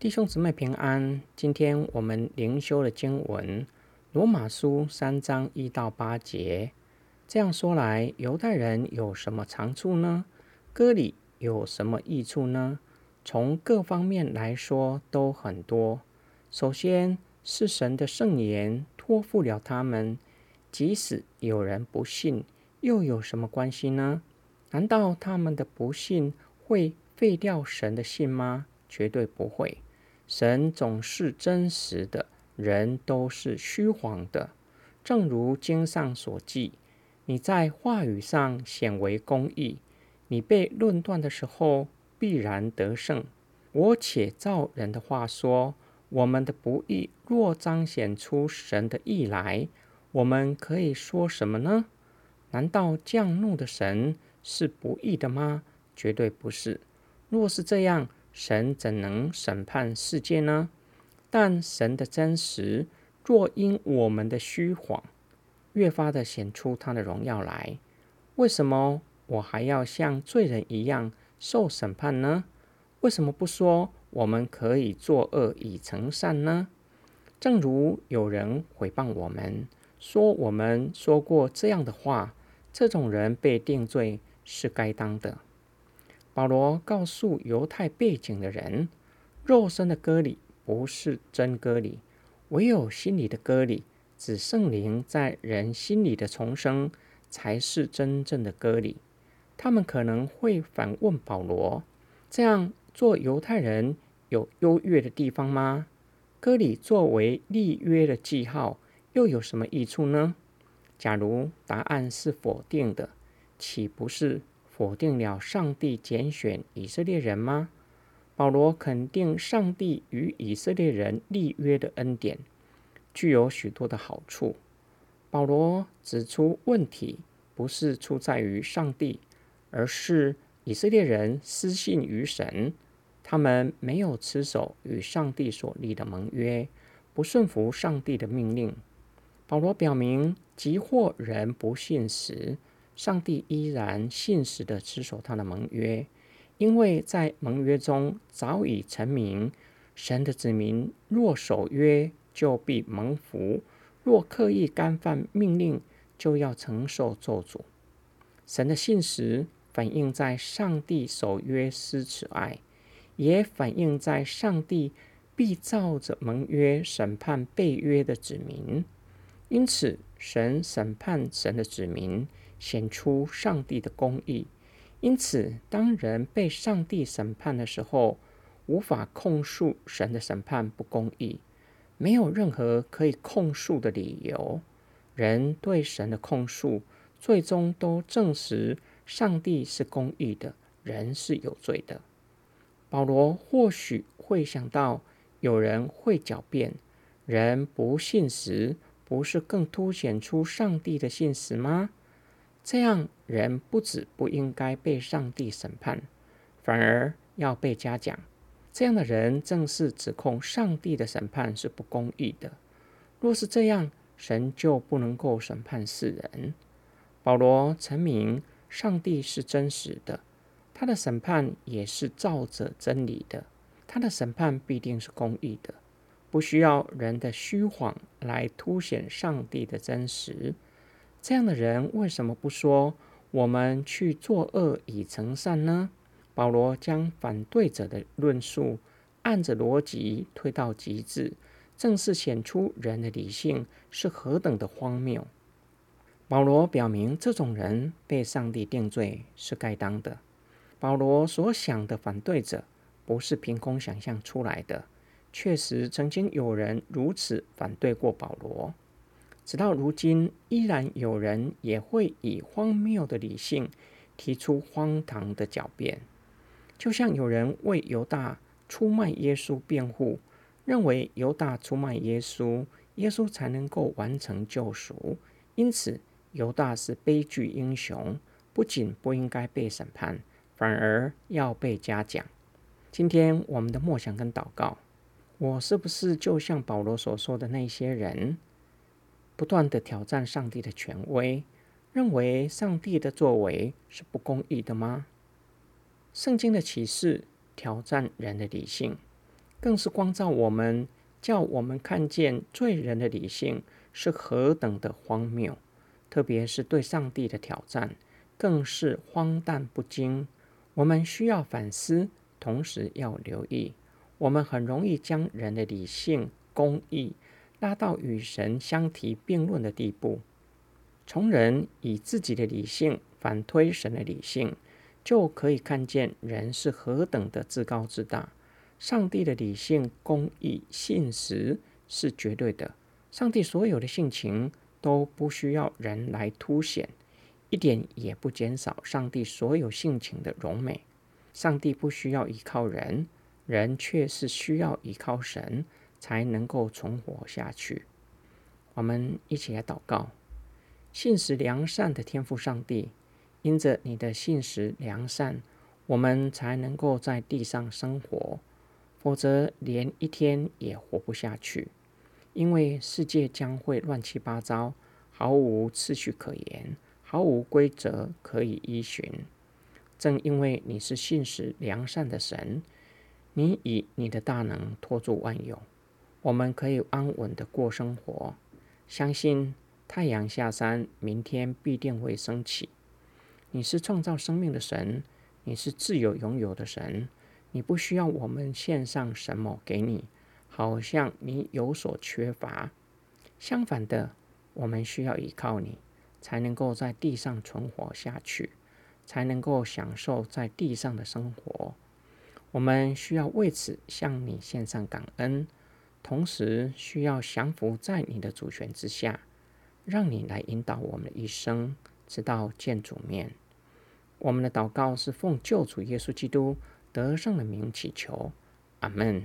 弟兄姊妹平安，今天我们灵修的经文《罗马书》三章一到八节。这样说来，犹太人有什么长处呢？割礼有什么益处呢？从各方面来说都很多。首先是神的圣言托付了他们，即使有人不信，又有什么关系呢？难道他们的不信会废掉神的信吗？绝对不会。神总是真实的，人都是虚谎的。正如经上所记，你在话语上显为公义，你被论断的时候必然得胜。我且照人的话说，我们的不义若彰显出神的义来，我们可以说什么呢？难道降怒的神是不义的吗？绝对不是。若是这样，神怎能审判世界呢？但神的真实，若因我们的虚谎，越发的显出他的荣耀来。为什么我还要像罪人一样受审判呢？为什么不说我们可以作恶以成善呢？正如有人诽谤我们，说我们说过这样的话，这种人被定罪是该当的。保罗告诉犹太背景的人，肉身的割礼不是真割礼，唯有心里的割礼，指圣灵在人心里的重生，才是真正的割礼。他们可能会反问保罗：这样做犹太人有优越的地方吗？割礼作为立约的记号，又有什么益处呢？假如答案是否定的，岂不是？否定了上帝拣选以色列人吗？保罗肯定上帝与以色列人立约的恩典具有许多的好处。保罗指出，问题不是出在于上帝，而是以色列人失信于神，他们没有持守与上帝所立的盟约，不顺服上帝的命令。保罗表明，即或人不信时，上帝依然信实的持守他的盟约，因为在盟约中早已成名，神的子民若守约，就必蒙福；若刻意干犯命令，就要承受咒诅。神的信实反映在上帝守约施慈爱，也反映在上帝必照着盟约审判被约的子民。因此，神审判神的子民。显出上帝的公义，因此，当人被上帝审判的时候，无法控诉神的审判不公义，没有任何可以控诉的理由。人对神的控诉，最终都证实上帝是公义的，人是有罪的。保罗或许会想到，有人会狡辩，人不信时，不是更凸显出上帝的信实吗？这样人不止不应该被上帝审判，反而要被嘉奖。这样的人正是指控上帝的审判是不公义的。若是这样，神就不能够审判世人。保罗陈明，上帝是真实的，他的审判也是照着真理的，他的审判必定是公义的，不需要人的虚谎来凸显上帝的真实。这样的人为什么不说我们去作恶以成善呢？保罗将反对者的论述按着逻辑推到极致，正是显出人的理性是何等的荒谬。保罗表明，这种人被上帝定罪是该当的。保罗所想的反对者不是凭空想象出来的，确实曾经有人如此反对过保罗。直到如今，依然有人也会以荒谬的理性提出荒唐的狡辩，就像有人为犹大出卖耶稣辩护，认为犹大出卖耶稣，耶稣才能够完成救赎，因此犹大是悲剧英雄，不仅不应该被审判，反而要被嘉奖。今天我们的默想跟祷告，我是不是就像保罗所说的那些人？不断的挑战上帝的权威，认为上帝的作为是不公义的吗？圣经的启示挑战人的理性，更是光照我们，叫我们看见罪人的理性是何等的荒谬，特别是对上帝的挑战，更是荒诞不经。我们需要反思，同时要留意，我们很容易将人的理性、公义拉到与神相提并论的地步，从人以自己的理性反推神的理性，就可以看见人是何等的自高自大。上帝的理性、公义、信实是绝对的。上帝所有的性情都不需要人来凸显，一点也不减少上帝所有性情的荣美。上帝不需要依靠人，人却是需要依靠神才能够存活下去。我们一起来祷告：信实良善的天赋上帝，因着你的信实良善，我们才能够在地上生活。否则，连一天也活不下去，因为世界将会乱七八糟，毫无次序可言，毫无规则可以依循。正因为你是信实良善的神，你以你的大能托住万有，我们可以安稳的过生活，相信太阳下山，明天必定会升起。你是创造生命的神，你是自由拥有的神。你不需要我们献上什么给你，好像你有所缺乏。相反的，我们需要依靠你，才能够在地上存活下去，才能够享受在地上的生活。我们需要为此向你献上感恩，同时需要降服在你的主权之下，让你来引导我们的一生，直到见主面。我们的祷告是奉救主耶稣基督。得胜的名祈求，阿门。